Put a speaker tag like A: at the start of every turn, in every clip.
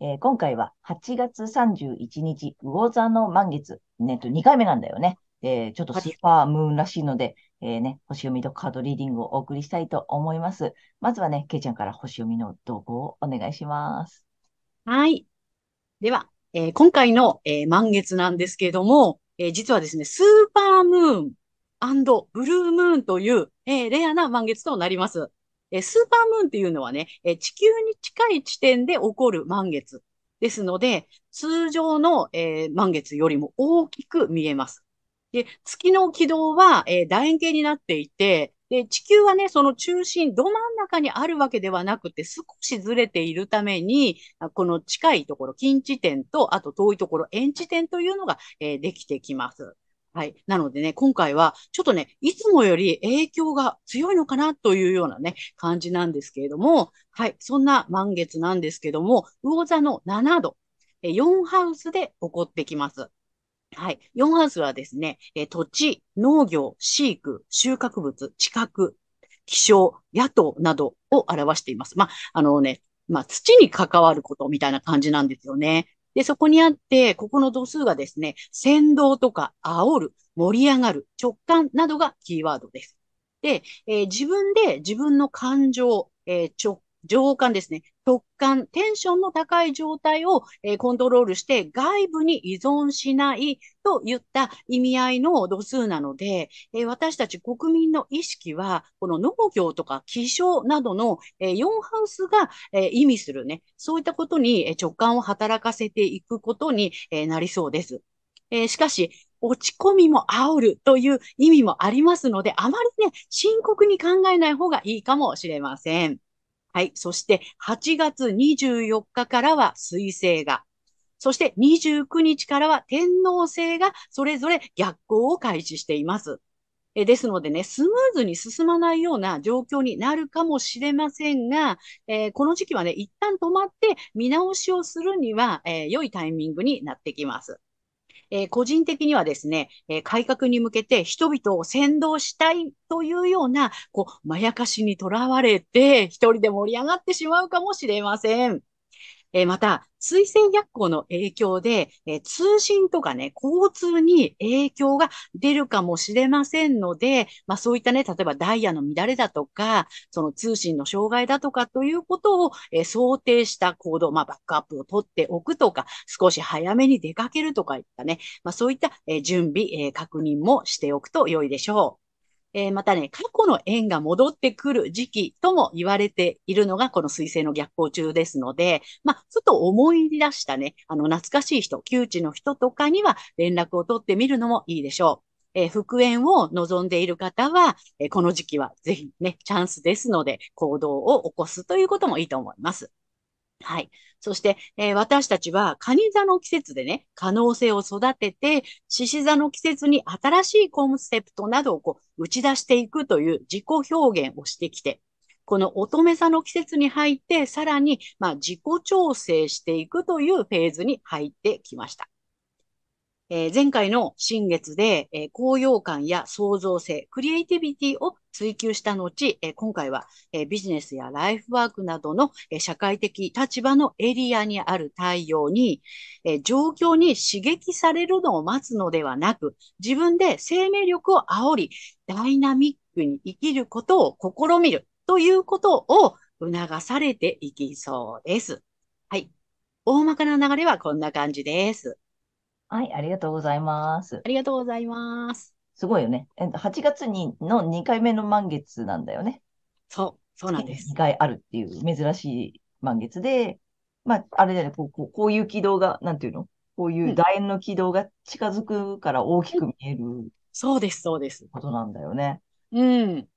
A: えー、今回は8月31日、魚座の満月。ね、と2回目なんだよね。えー、ちょっとスーパームーンらしいので、えー、ね、星読みとカードリーディングをお送りしたいと思います。まずはね、けいちゃんから星読みの動向をお願いします。
B: はい。では、えー、今回の、えー、満月なんですけれども、えー、実はですね、スーパームーンブルームーンという、えー、レアな満月となります。え、スーパームーンっていうのはね、え、地球に近い地点で起こる満月ですので、通常の、え満月よりも大きく見えます。で、月の軌道は、え、楕円形になっていて、で、地球はね、その中心、ど真ん中にあるわけではなくて、少しずれているために、この近いところ、近地点と、あと遠いところ、遠地点というのが、えー、できてきます。はい。なのでね、今回は、ちょっとね、いつもより影響が強いのかなというようなね、感じなんですけれども、はい。そんな満月なんですけども、魚座の7度、4ハウスで起こってきます。はい。4ハウスはですね、え土地、農業、飼育、収穫物、地殻、気象、野党などを表しています。まあ、あのね、まあ、土に関わることみたいな感じなんですよね。で、そこにあって、ここの度数がですね、先導とか煽る、盛り上がる、直感などがキーワードです。で、えー、自分で自分の感情、えー、直情感ですね。直感、テンションの高い状態を、え、コントロールして外部に依存しないといった意味合いの度数なので、え、私たち国民の意識は、この農業とか気象などの、え、4ハウスが、え意味するね、そういったことに直感を働かせていくことに、えなりそうです。えしかし、落ち込みも煽るという意味もありますので、あまりね、深刻に考えない方がいいかもしれません。はい。そして8月24日からは水星が、そして29日からは天皇星がそれぞれ逆行を開始しています。ですのでね、スムーズに進まないような状況になるかもしれませんが、えー、この時期はね、一旦止まって見直しをするには、えー、良いタイミングになってきます。えー、個人的にはですね、えー、改革に向けて人々を先導したいというような、こう、まやかしにとらわれて、一人で盛り上がってしまうかもしれません。えまた、水星逆行の影響で、え通信とかね、交通に影響が出るかもしれませんので、まあそういったね、例えばダイヤの乱れだとか、その通信の障害だとかということを、え想定した行動、まあバックアップを取っておくとか、少し早めに出かけるとかいったね、まあそういった、え準備、え確認もしておくと良いでしょう。えー、またね、過去の縁が戻ってくる時期とも言われているのがこの水星の逆行中ですので、まあ、ちょっと思い出したね、あの、懐かしい人、窮地の人とかには連絡を取ってみるのもいいでしょう。えー、復縁を望んでいる方は、えー、この時期はぜひね、チャンスですので、行動を起こすということもいいと思います。はい。そして、えー、私たちは、カニ座の季節でね、可能性を育てて、獅子座の季節に新しいコンセプトなどをこう打ち出していくという自己表現をしてきて、この乙女座の季節に入って、さらに、まあ、自己調整していくというフェーズに入ってきました。えー、前回の新月で、えー、高揚感や創造性、クリエイティビティを追求した後、えー、今回は、えー、ビジネスやライフワークなどの、えー、社会的立場のエリアにある太陽に、え、状況に刺激されるのを待つのではなく、自分で生命力を煽り、ダイナミックに生きることを試みるということを促されていきそうです。はい。大まかな流れはこんな感じです。
A: はい、ありがとうございます。
B: ありがとうございます。
A: すごいよね。え8月にの2回目の満月なんだよね。
B: そう、そうなんです。
A: 2回あるっていう珍しい満月で、まあ、あれだよね、こうこうこういう軌道が、なんていうの？こういう楕円の軌道が近づくから大きく見える
B: そうです、そうです。
A: ことなんだよね。
B: うん。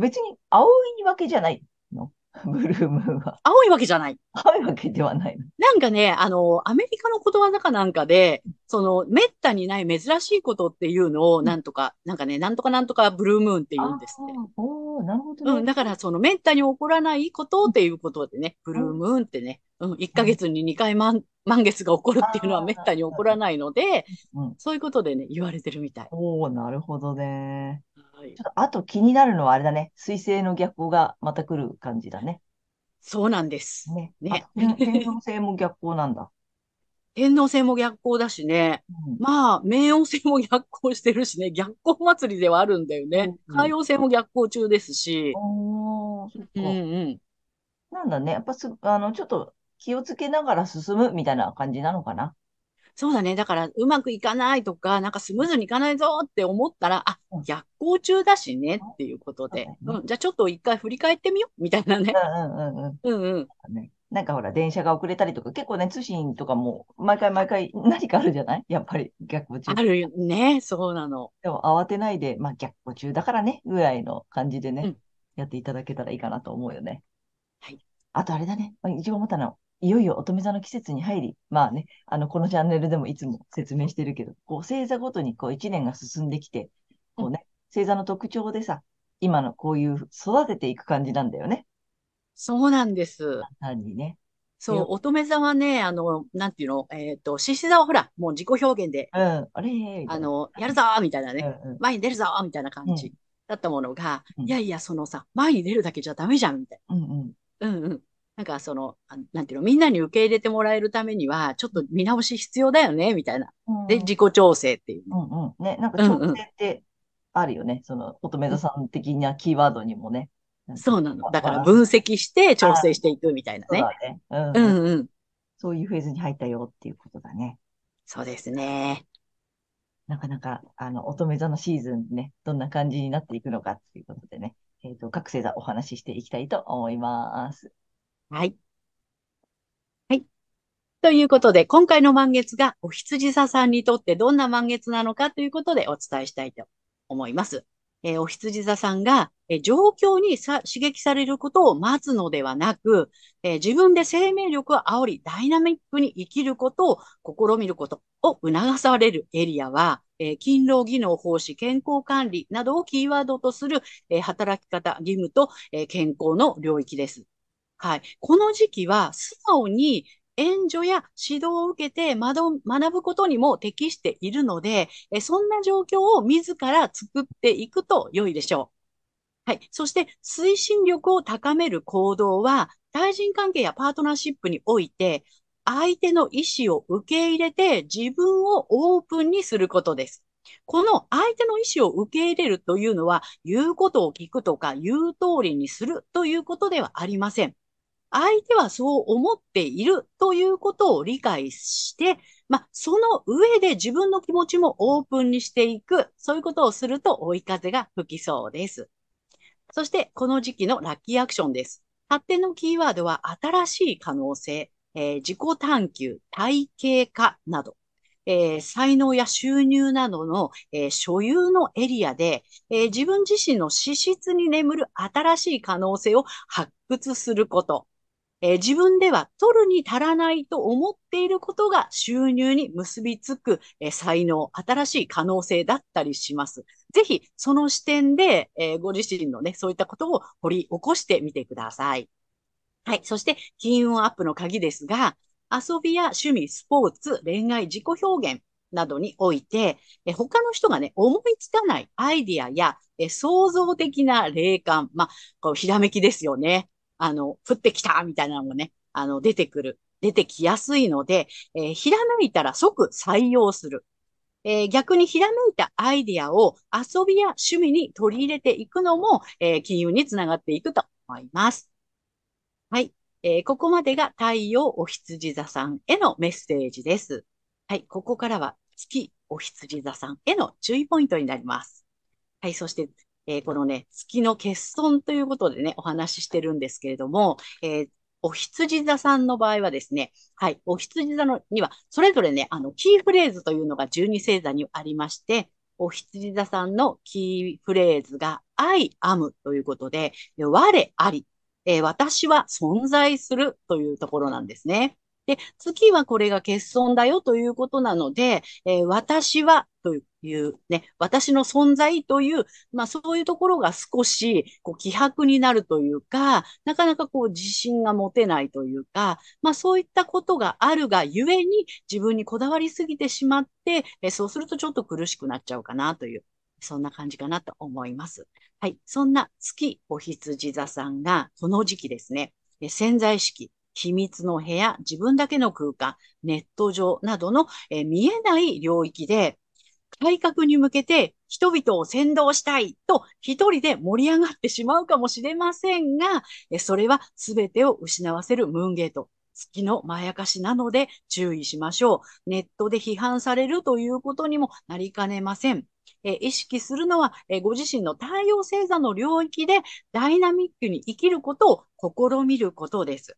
A: 別に青いわけじゃないの？ブルームは。
B: 青いわけじゃない。
A: 青いわけではないの。
B: なんかね、あの、アメリカのことわざかなんかで、その、めったにない珍しいことっていうのを、なんとか、なんかね、なんとかなんとかブルームーンって言うんですって。
A: おー、なるほどね。
B: うん、だからそのめったに起こらないことっていうことでね、ブルームーンってね、うん、1ヶ月に2回満、満月が起こるっていうのはめったに起こらないので、
A: うん、
B: そういうことでね、言われてるみたい。
A: おー、なるほどね。
B: はい
A: ちょっとあと気になるのはあれだね。水星の逆行がまた来る感じだね。
B: そうなんです。
A: ね。
B: ね
A: 天王星も逆行なんだ。
B: 天王星も逆行だしね、
A: うん
B: まあ、冥王星も逆行してるしね、逆行祭りではあるんだよね。
A: うん
B: 海王星も逆行中ですし。
A: なんだね。やっぱす、あの、ちょっと気をつけながら進むみたいな感じなのかな。
B: そうだね。だから、うまくいかないとか、なんかスムーズにいかないぞって思ったら、あ
A: うん、
B: 逆行中だしねっていうことで、
A: そう
B: ん、じゃあちょっと一回振り返ってみようみたいなね。
A: うんうんうんうん。
B: うんうん。
A: ね、なんかほら、電車が遅れたりとか、結構ね、通信とかも、毎回毎回何かあるじゃない？やっぱり逆行中
B: あ。るよね。そうなの。
A: でも慌てないで、まあ逆行中だからね、ぐらいの感じでね、
B: うん
A: やっていただけたらいいかなと思うよね。
B: はい。
A: あとあれだね、まあ、一番思ったのは、いよいよ乙女座の季節に入り、まあね、あの、このチャンネルでもいつも説明してるけど、こう、星座ごとにこう、一年が進んできて、こうね、星座の特徴でさ、今のこういう育てていく感じなんだよね。
B: そうなんです。
A: 単にね。
B: そう、乙女座はね、あの、なんていうの、えっと、獅子座はほら、もう自己表現で、
A: うん、あれ？
B: あの、やるぞーみたいなね、
A: うんうん
B: 前に出るぞーみたいな感じだったものが、
A: うん
B: いやいや、そのさ、前に出るだけじゃダメじゃん、みたい
A: うんうん。
B: な。うんうん。なんかその、あなんていうの、みんなに受け入れてもらえるためには、ちょっと見直し必要だよね、みたいな。
A: うん
B: で、自己調整っていうね。
A: うんうん。ね、なんか
B: うんうん
A: 調整ってあるよね。その、乙女座さん的なキーワードにもね。
B: そうなの。だから分析して調整していくみたいなね。
A: そうだね。うん
B: う
A: うん
B: んうん。
A: そういうフェーズに入ったよっていうことだね。
B: そうですね。
A: なかなか、あの、乙女座のシーズンね、どんな感じになっていくのかっていうことでね、えっと、各星座お話ししていきたいと思います。
B: はい。はい。ということで、今回の満月がお羊座さんにとってどんな満月なのかということでお伝えしたいと思います。えーお羊座さんが、えー状況にさ刺激されることを待つのではなく、えー自分で生命力を煽り、ダイナミックに生きることを試みることを促されるエリアは、え勤労技能奉仕、健康管理などをキーワードとする、え働き方、義務と、え健康の領域です。はい。この時期は素直に援助や指導を受けて学ぶことにも適しているので、そんな状況を自ら作っていくと良いでしょう。はい。そして、推進力を高める行動は、対人関係やパートナーシップにおいて、相手の意思を受け入れて自分をオープンにすることです。この相手の意思を受け入れるというのは、言うことを聞くとか、言う通りにするということではありません。相手はそう思っているということを理解して、まあ、その上で自分の気持ちもオープンにしていく、そういうことをすると追い風が吹きそうです。そして、この時期のラッキーアクションです。発展のキーワードは新しい可能性、えー自己探求、体系化など、えー才能や収入などの、えー所有のエリアで、え自分自身の資質に眠る新しい可能性を発掘すること。えー自分では取るに足らないと思っていることが収入に結びつく、えー才能、新しい可能性だったりします。ぜひ、その視点で、えーご自身のね、そういったことを掘り起こしてみてください。はい。そして、金運アップの鍵ですが、遊びや趣味、スポーツ、恋愛、自己表現などにおいて、え他の人がね、思いつかないアイディアや、え創造的な霊感、まあ、こう、ひらめきですよね。あの、降ってきたみたいなのもね、あの、出てくる、出てきやすいので、えーひらめいたら即採用する。えー逆にひらめいたアイディアを遊びや趣味に取り入れていくのも、えー金融につながっていくと思います。はい。えーここまでが太陽お羊座さんへのメッセージです。はい。ここからは月お羊座さんへの注意ポイントになります。はい、そして、えーこのね、月の欠損ということでね、お話ししてるんですけれども、えーお羊座さんの場合はですね、はい、お羊座のには、それぞれね、あの、キーフレーズというのが12星座にありまして、お羊座さんのキーフレーズが I am ということで、我あり、えー私は存在するというところなんですね。で、月はこれが欠損だよということなので、えー私はいうね、私の存在という、まあそういうところが少しこう希薄になるというか、なかなかこう自信が持てないというか、まあそういったことがあるがゆえに自分にこだわりすぎてしまって、えそうするとちょっと苦しくなっちゃうかなという、そんな感じかなと思います。はい。そんな月お羊座さんがこの時期ですね、え潜在意識、秘密の部屋、自分だけの空間、ネット上などの、え見えない領域で、改革に向けて人々を先導したいと一人で盛り上がってしまうかもしれませんが、それは全てを失わせるムーンゲート。月のまやかしなので注意しましょう。ネットで批判されるということにもなりかねません。え意識するのは、えご自身の太陽星座の領域でダイナミックに生きることを試みることです。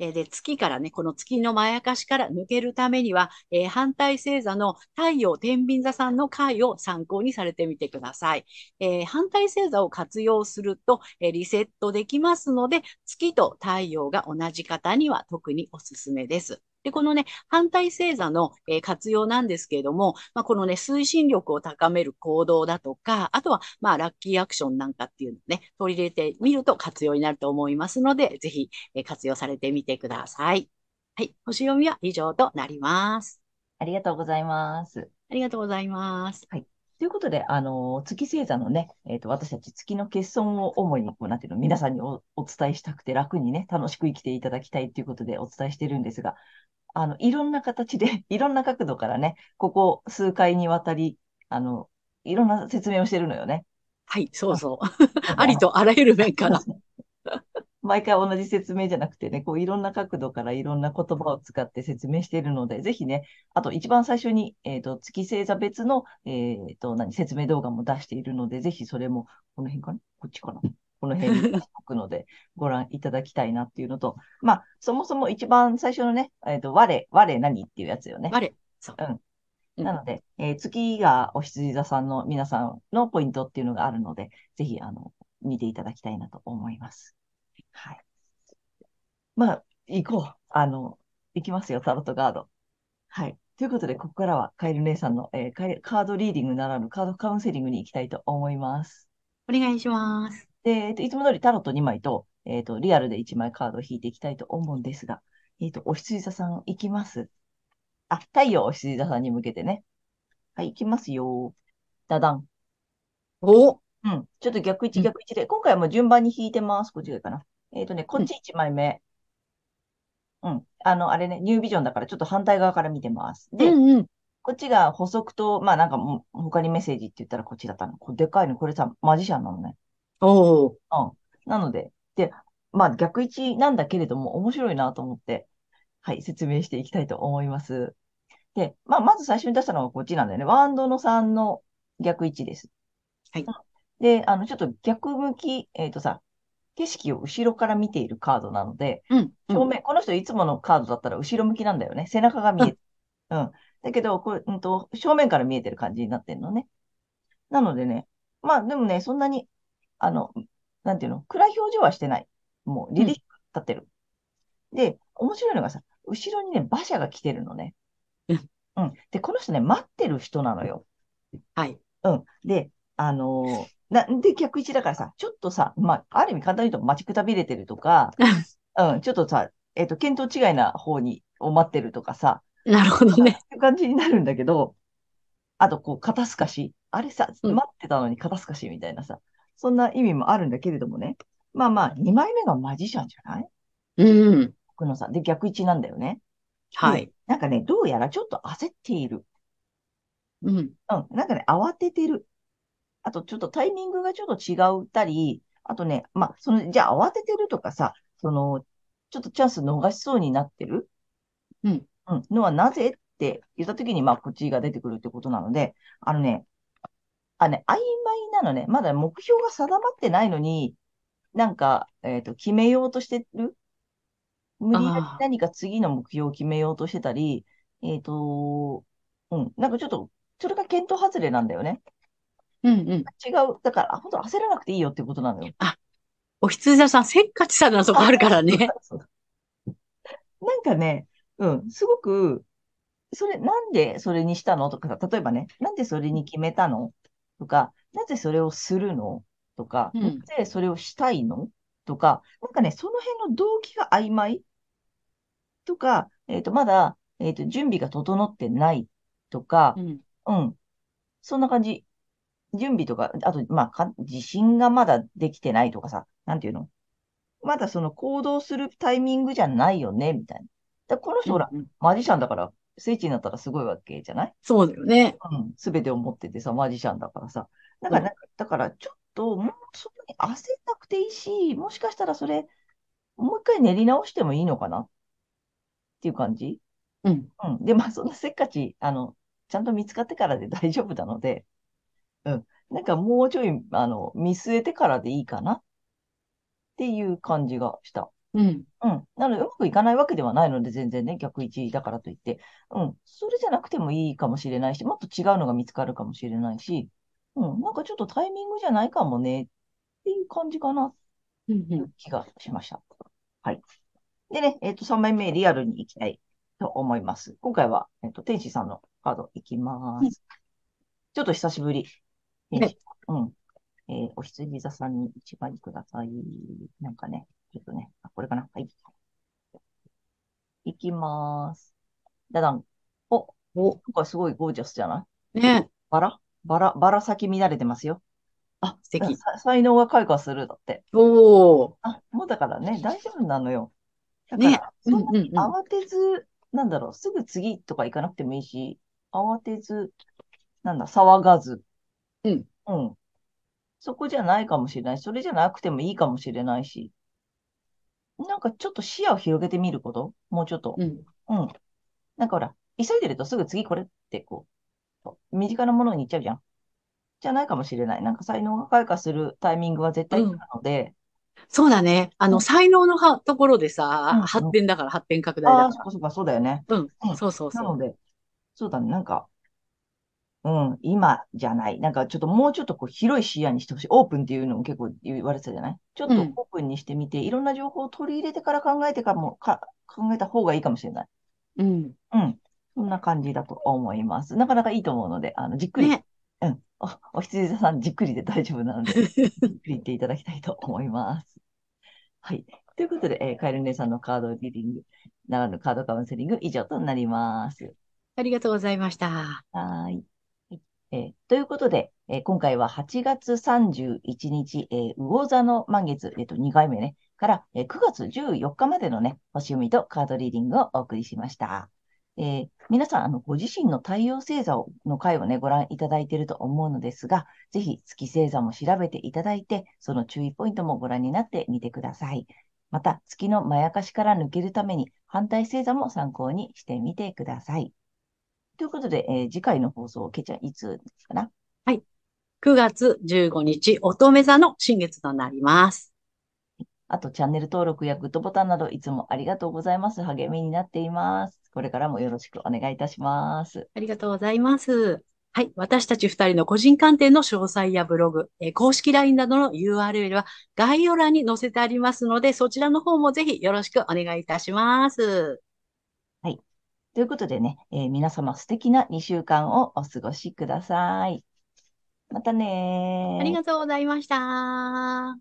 B: えで、月からね、この月のまやかしから抜けるためには、えー反対星座の太陽天秤座さんの回を参考にされてみてください。えー反対星座を活用すると、えーリセットできますので、月と太陽が同じ方には特におすすめです。で、このね、反対星座の、えー活用なんですけれども、まあ、このね、推進力を高める行動だとか、あとは、まあ、ラッキーアクションなんかっていうのをね、取り入れてみると活用になると思いますので、ぜひ、えー活用されてみてください。はい。星読みは以上となります。
A: ありがとうございます。
B: ありがとうございます。
A: ということで、あの、月星座のね、えっと、私たち月の欠損を主に、こう、なんていうの、皆さんにお、お伝えしたくて楽にね、楽しく生きていただきたいということでお伝えしてるんですが、あの、いろんな形で、いろんな角度からね、ここ数回にわたり、あの、いろんな説明をしてるのよね。
B: はい、そうそう。ありとあらゆる面から。
A: 毎回同じ説明じゃなくてね、こういろんな角度からいろんな言葉を使って説明しているので、ぜひね、あと一番最初に、えっと、月星座別の、えっと、何、説明動画も出しているので、ぜひそれも、この辺かな？こっちかな？この辺に出しておくので、ご覧いただきたいなっていうのと、まあ、そもそも一番最初のね、えっと、我、我何っていうやつよね。
B: 我。そう。
A: うん。
B: うん
A: なので、えー月がお羊座さんの皆さんのポイントっていうのがあるので、ぜひ、あの、見ていただきたいなと思います。はい。まあ、行こう。あの、行きますよ、タロットガード。はい。ということで、ここからはカエル姉さんの、えーカードリーディングならぬカードカウンセリングに行きたいと思います。
B: お願いします。
A: で、えっと、いつも通りタロット2枚と、えっと、リアルで1枚カードを引いていきたいと思うんですが、えっと、お羊座さん行きます？あ、太陽お羊座さんに向けてね。はい、行きますよ。ダダン。
B: お
A: うん。ちょっと逆位
B: うん
A: 置逆位置で、今回はもう順番に引いてます。こっちがいいかな。えっとね、こっち1枚目。うん。あの、あれね、ニュービジョンだからちょっと反対側から見てます。で、
B: うんうん。
A: こっちが補足と、まあなんかもう他にメッセージって言ったらこっちだったの。これでかいの、これさ、マジシャンなのね。
B: おー。
A: うん。なので、で、まあ逆位置なんだけれども、面白いなと思って、はい、説明していきたいと思います。で、まあまず最初に出したのがこっちなんだよね。ワンドの3の逆位置です。
B: はい。
A: で、あの、ちょっと逆向き、えっとさ、景色を後ろから見ているカードなので、
B: うん。うん
A: 正面、この人いつものカードだったら後ろ向きなんだよね。背中が見えて。うん。だけど、これ、うんと、正面から見えてる感じになってるのね。なのでね、まあでもね、そんなに、あの、なんていうの、暗い表情はしてない。もう、リリック立ってる。で、面白いのがさ、後ろにね、馬車が来てるのね。
B: うん。
A: うん。で、この人ね、待ってる人なのよ。
B: はい。
A: うん。で、あのーな、で、逆位置だからさ、ちょっとさ、まあ、ある意味簡単に言うと待ちくたびれてるとか、うん、ちょっとさ、えっと、見当違いな方に、を待ってるとかさ、
B: なるほどね。
A: っていう感じになるんだけど、あと、こう、肩透かし。あれさ、
B: うん
A: 待ってたのに肩透かしみたいなさ、そんな意味もあるんだけれどもね。まあまあ、2枚目がマジシャンじゃない？
B: うん。
A: 僕のさ、で、逆位置なんだよね。
B: はい。
A: なんかね、どうやらちょっと焦っている。
B: うん。
A: うん、なんかね、慌ててる。あと、ちょっとタイミングがちょっと違うったり、あとね、まあ、その、じゃあ慌ててるとかさ、その、ちょっとチャンス逃しそうになってる？
B: うん。
A: うん、のはなぜって言ったときに、まあ、こっちが出てくるってことなので、あのね、あね、曖昧なのね。まだ目標が定まってないのに、なんか、えっと、決めようとしてる？無理やり何か次の目標を決めようとしてたり、えっと、うん、なんかちょっと、それが検討外れなんだよね。
B: うんうん。
A: 違う。だから、あ本当焦らなくていいよっていうことなのよ。
B: あ、お羊座さん、せっかちさんなとこあるからね。
A: なんかね、う。ん、すごく、それ、なんでそれにしたのとかさ、例えばね、なんでそれに決めたのとか、なぜそれをするのとか、な
B: う。ん、
A: ぜそれをしたいのとか、なんかね、その辺の動機が曖昧とか、えっと、まだ、えっと、準備が整ってないとか、
B: う。ん、
A: う。ん、そんな感じ。準備とか、あと、まあ、か、自信がまだできてないとかさ、なんていうの？まだその行動するタイミングじゃないよね、みたいな。だこの人ほら、
B: うん、うん。
A: マジシャンだから、聖地になったらすごいわけじゃない？
B: そうだよね。
A: うん。すべてを持っててさ、マジシャンだからさ。だから、だから、ちょっと、もうそんなに焦んなくていいし、もしかしたらそれ、もう一回練り直してもいいのかな？っていう感じ？
B: うん、
A: うん。で、まあ、そんなせっかち、あの、ちゃんと見つかってからで大丈夫なので、うん。なんかもうちょい、あの、見据えてからでいいかな？っていう感じがした。
B: うん、
A: うん。なので、うまくいかないわけではないので、全然ね、逆一だからといって。うん。それじゃなくてもいいかもしれないし、もっと違うのが見つかるかもしれないし、うん。なんかちょっとタイミングじゃないかもね、っていう感じかな、
B: うん、
A: という気がしました。はい。でね、えっと、3枚目、リアルに行きたいと思います。今回は、えっと、天使さんのカードいきま
B: うん。
A: す。ちょっと久しぶり。天
B: ね、
A: 使。うん。えーお羊座さんに一枚ください。なんかね、ちょっとね、あ、これかな。はい。いきまーす。だだん。お、
B: お、
A: なんかすごいゴージャスじゃない
B: ね、
A: バラ？バラ、バラ咲き乱れてますよ。あ、
B: 素敵。
A: さ才能が開花する。だって。
B: おー、
A: あ、もうだからね、大丈夫なのよ。だか
B: ね、
A: ら、
B: うん、
A: そんなに
B: うん、うん。
A: 慌てず、なんだろう、すぐ次とか行かなくてもいいし、慌てず、なんだ、騒がず、
B: うん、
A: うん。そこじゃないかもしれない。それじゃなくてもいいかもしれないし、なんかちょっと視野を広げてみること？もうちょっと。
B: うん、
A: うん。なんかほら、急いでるとすぐ次これってこう、身近なものに行っちゃうじゃん。じゃないかもしれない。なんか才能が開花するタイミングは絶対来る
B: うん。
A: ので、
B: そうだね。あの、
A: うん、
B: 才能のはところで
A: う
B: さ、
A: ん、
B: 発
A: うん。
B: 展だから、発展拡大だ
A: ああ、
B: か
A: そっかそっか、そうだよね。
B: ら。うん、
A: うん。
B: そうそうそ
A: なので、そうだね。なんか、うん、今じゃない。なんかちょっともうちょっとこう広い視野にしてほしい。オープンっていうのも結構言われてたじゃない？ちょっ
B: う。う
A: と
B: ん、
A: オープンにしてみて、いろんな情報を取り入れてから考えてかも、か、考えた方がいいかもしれない。
B: うん。
A: うん。そんな感じだと思います。なかなかいいと思うので、あの、じっくり、
B: ね。
A: うん。お、お羊座さん、じっくりで大丈夫なので、じっくり言っていただきたいと思います。はい。ということで、えーカエル姉さんのカードリーディング、ならぬカードカウンセリング以上となります。
B: ありがとうございました。
A: はーい。えということで、え今回は8月31日、えー魚座の満月、えっと、2回目ね、から、え9月14日までのね、星読みとカードリーディングをお送りしました。えー皆さん、あの、ご自身の太陽星座をの回をね、ご覧いただいていると思うのですが、ぜひ月星座も調べていただいて、その注意ポイントもご覧になってみてください。また、月のまやかしから抜けるために、反対星座も参考にしてみてください。ということで、えー次回の放送、けいちゃん、いつですかな？
B: はい。9月15日、乙女座の新月となります。
A: あと、チャンネル登録やグッドボタンなど、いつもありがとうございます。励みになっています。これからもよろしくお願いいたします。
B: ありがとうございます。はい。私たち二人の個人鑑定の詳細やブログ、えー公式 LINE などの URL は概要欄に載せてありますので、そちらの方もぜひよろしくお願いいたします。
A: ということでね、えー皆様素敵な2週間をお過ごしください。またね。
B: ありがとうございました。